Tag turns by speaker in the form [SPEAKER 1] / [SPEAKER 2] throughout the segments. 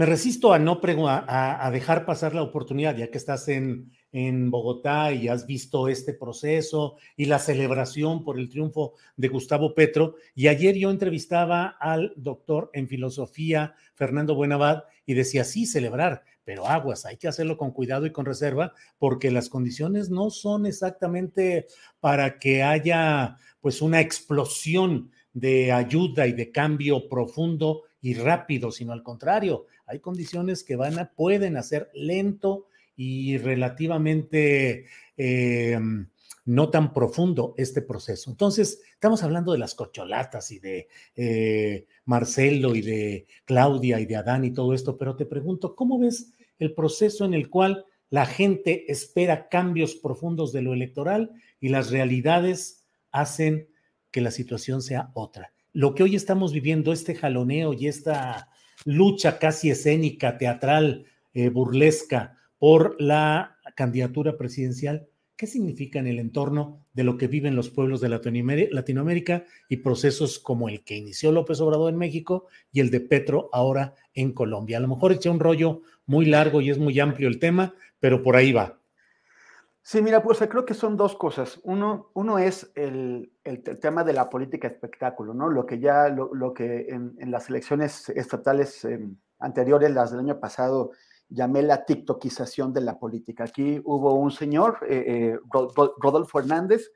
[SPEAKER 1] me resisto a no a, a, dejar pasar la oportunidad, ya que estás en, Bogotá y has visto este proceso y la celebración por el triunfo de Gustavo Petro. Y ayer yo entrevistaba al doctor en filosofía, Fernando Buenavad, y decía, sí, celebrar, pero aguas, hay que hacerlo con cuidado y con reserva, porque las condiciones no son exactamente para que haya pues una explosión de ayuda y de cambio profundo y rápido, sino al contrario, hay condiciones que van a, pueden hacer lento y relativamente eh, no tan profundo este proceso. Entonces, estamos hablando de las cocholatas y de eh, Marcelo y de Claudia y de Adán y todo esto, pero te pregunto, ¿cómo ves el proceso en el cual la gente espera cambios profundos de lo electoral y las realidades hacen que la situación sea otra? Lo que hoy estamos viviendo, este jaloneo y esta lucha casi escénica, teatral, eh, burlesca por la candidatura presidencial, ¿qué significa en el entorno de lo que viven los pueblos de Latinoamérica y procesos como el que inició López Obrador en México y el de Petro ahora en Colombia? A lo mejor eché un rollo muy largo y es muy amplio el tema, pero por ahí va.
[SPEAKER 2] Sí, mira, pues creo que son dos cosas. Uno, uno es el, el, tema de la política espectáculo, ¿no? Lo que ya, lo, lo que en, en, las elecciones estatales eh, anteriores, las del año pasado, llamé la tiktokización de la política. Aquí hubo un señor, eh, eh, Rodolfo Hernández,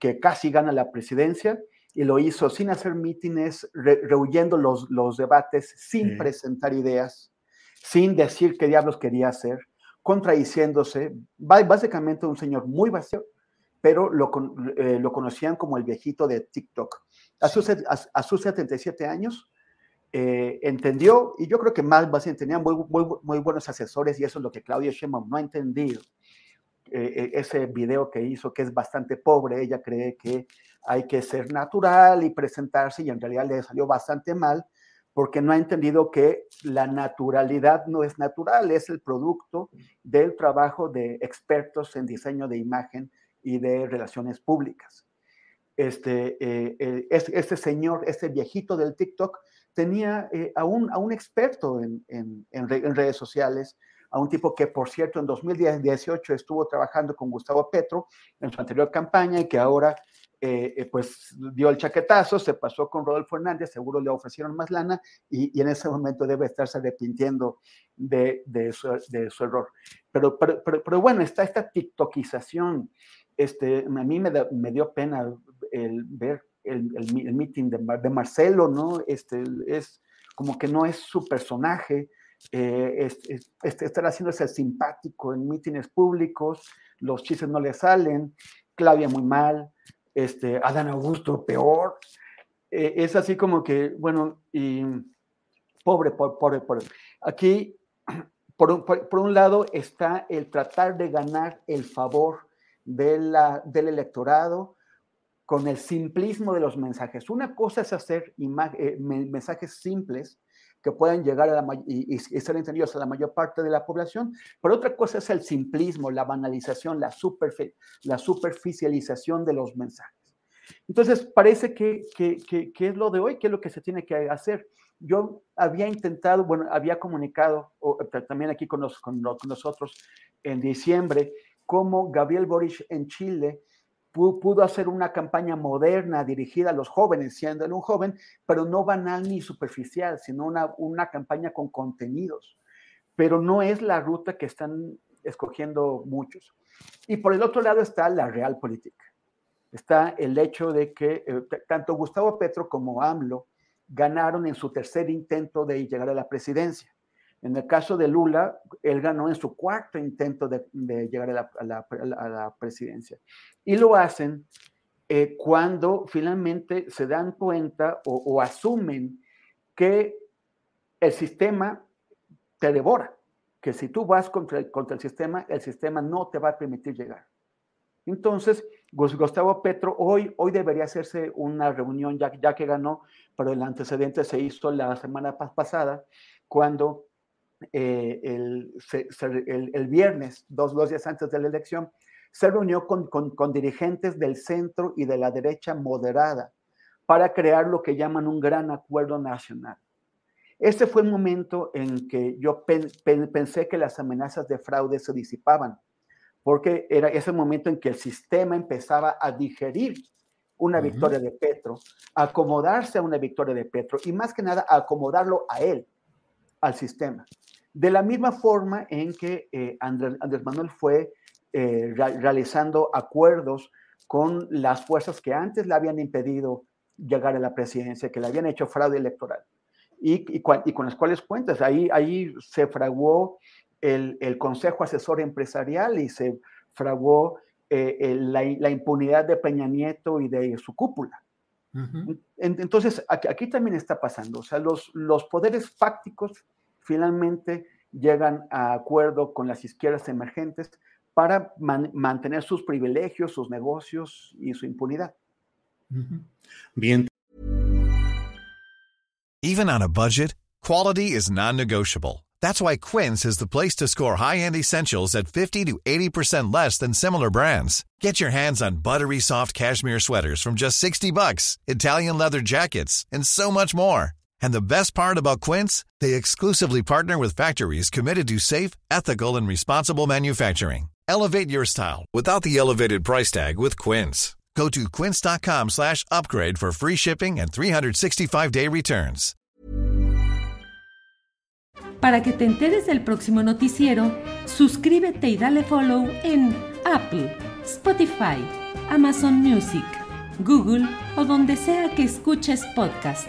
[SPEAKER 2] que casi gana la presidencia y lo hizo sin hacer mítines, re rehuyendo los, los debates, sin sí. presentar ideas, sin decir qué diablos quería hacer contradiciéndose, básicamente un señor muy vacío, pero lo, eh, lo conocían como el viejito de TikTok. A sus, a, a sus 77 años, eh, entendió, y yo creo que más básicamente tenía muy, muy, muy, buenos asesores, y eso es lo que Claudia Sheinbaum no ha entendido. Eh, ese video que hizo, que es bastante pobre, ella cree que hay que ser natural y presentarse, y en realidad le salió bastante mal, porque no ha entendido que la naturalidad no es natural, es el producto del trabajo de expertos en diseño de imagen y de relaciones públicas. Este, eh, este señor, este viejito del TikTok, tenía eh, a, un, a, un, experto en, en, redes sociales, a un tipo que, por cierto, en 2018 estuvo trabajando con Gustavo Petro en su anterior campaña y que ahora eh, pues dio el chaquetazo, se pasó con Rodolfo Hernández, seguro le ofrecieron más lana y, en ese momento debe estarse arrepintiendo de, su, error. Pero, pero, bueno, está esta tiktokización. Este, a mí me, dio pena el ver el, el, meeting de, Marcelo, ¿no? Este, es como que no es su personaje. Eh, es, es, estar haciéndose simpático en mítines públicos, los chistes no le salen, Claudia muy mal, este, Adán Augusto peor. Eh, es así como que, bueno, y pobre, pobre, pobre. Aquí, por un, por un, lado, está el tratar de ganar el favor de la, del electorado con el simplismo de los mensajes. Una cosa es hacer eh, mensajes simples que puedan llegar a la, y, y, ser entendidos a la mayor parte de la población, pero otra cosa es el simplismo, la banalización, la, la superficialización de los mensajes. Entonces, parece que, que, que, es lo de hoy, que es lo que se tiene que hacer. yo había intentado, bueno, había comunicado también aquí con, con, nosotros en diciembre cómo Gabriel Boric en Chile pudo, hacer una campaña moderna dirigida a los jóvenes, siendo un joven, pero no banal ni superficial, sino una, una campaña con contenidos. Pero no es la ruta que están escogiendo muchos. Y por el otro lado está la real política. Está el hecho de que eh, tanto Gustavo Petro como AMLO ganaron en su tercer intento de llegar a la presidencia. En el caso de Lula, él ganó en su cuarto intento de, llegar a la, presidencia. Y lo hacen eh, cuando finalmente se dan cuenta o, asumen que el sistema te devora, que si tú vas contra contra el sistema, el sistema no te va a permitir llegar. Entonces, Gustavo Petro, hoy, hoy debería hacerse una reunión, ya, ya que ganó, pero el antecedente se hizo la semana pasada, cuando eh, el, el, viernes, dos, dos, días antes de la elección, se reunió con, con, dirigentes del centro y de la derecha moderada para crear lo que llaman un gran acuerdo nacional. Este fue el momento en que yo pensé que las amenazas de fraude se disipaban porque era ese momento en que el sistema empezaba a digerir una victoria de Petro, acomodarse a una victoria de Petro y más que nada acomodarlo a él, al sistema. De la misma forma en que eh, Andrés, Manuel fue eh, realizando acuerdos con las fuerzas que antes le habían impedido llegar a la presidencia, que le habían hecho fraude electoral y, y, con las cuales cuentas. Ahí, ahí se fraguó el, Consejo Asesor Empresarial y se fraguó eh, la, impunidad de Peña Nieto y de su cúpula. Entonces, aquí, también está pasando, o sea, los, los poderes fácticos finalmente llegan a acuerdo con las izquierdas emergentes para mantener sus privilegios, sus negocios y su impunidad.
[SPEAKER 1] Bien.
[SPEAKER 3] Even on a budget, quality is non-negotiable. That's why Quince is the place to score high-end essentials at 50 to 80% less than similar brands. Get your hands on buttery soft cashmere sweaters from just 60 bucks, Italian leather jackets, and so much more. And the best part about Quince, they exclusively partner with factories committed to safe, ethical, and responsible manufacturing. Elevate your style without the elevated price tag with Quince. Go to quince.com slash upgrade for free shipping and 365-day returns.
[SPEAKER 4] Para que te enteres del próximo noticiero, suscríbete y dale follow en Apple, Spotify, Amazon Music, Google o donde sea que escuches podcast.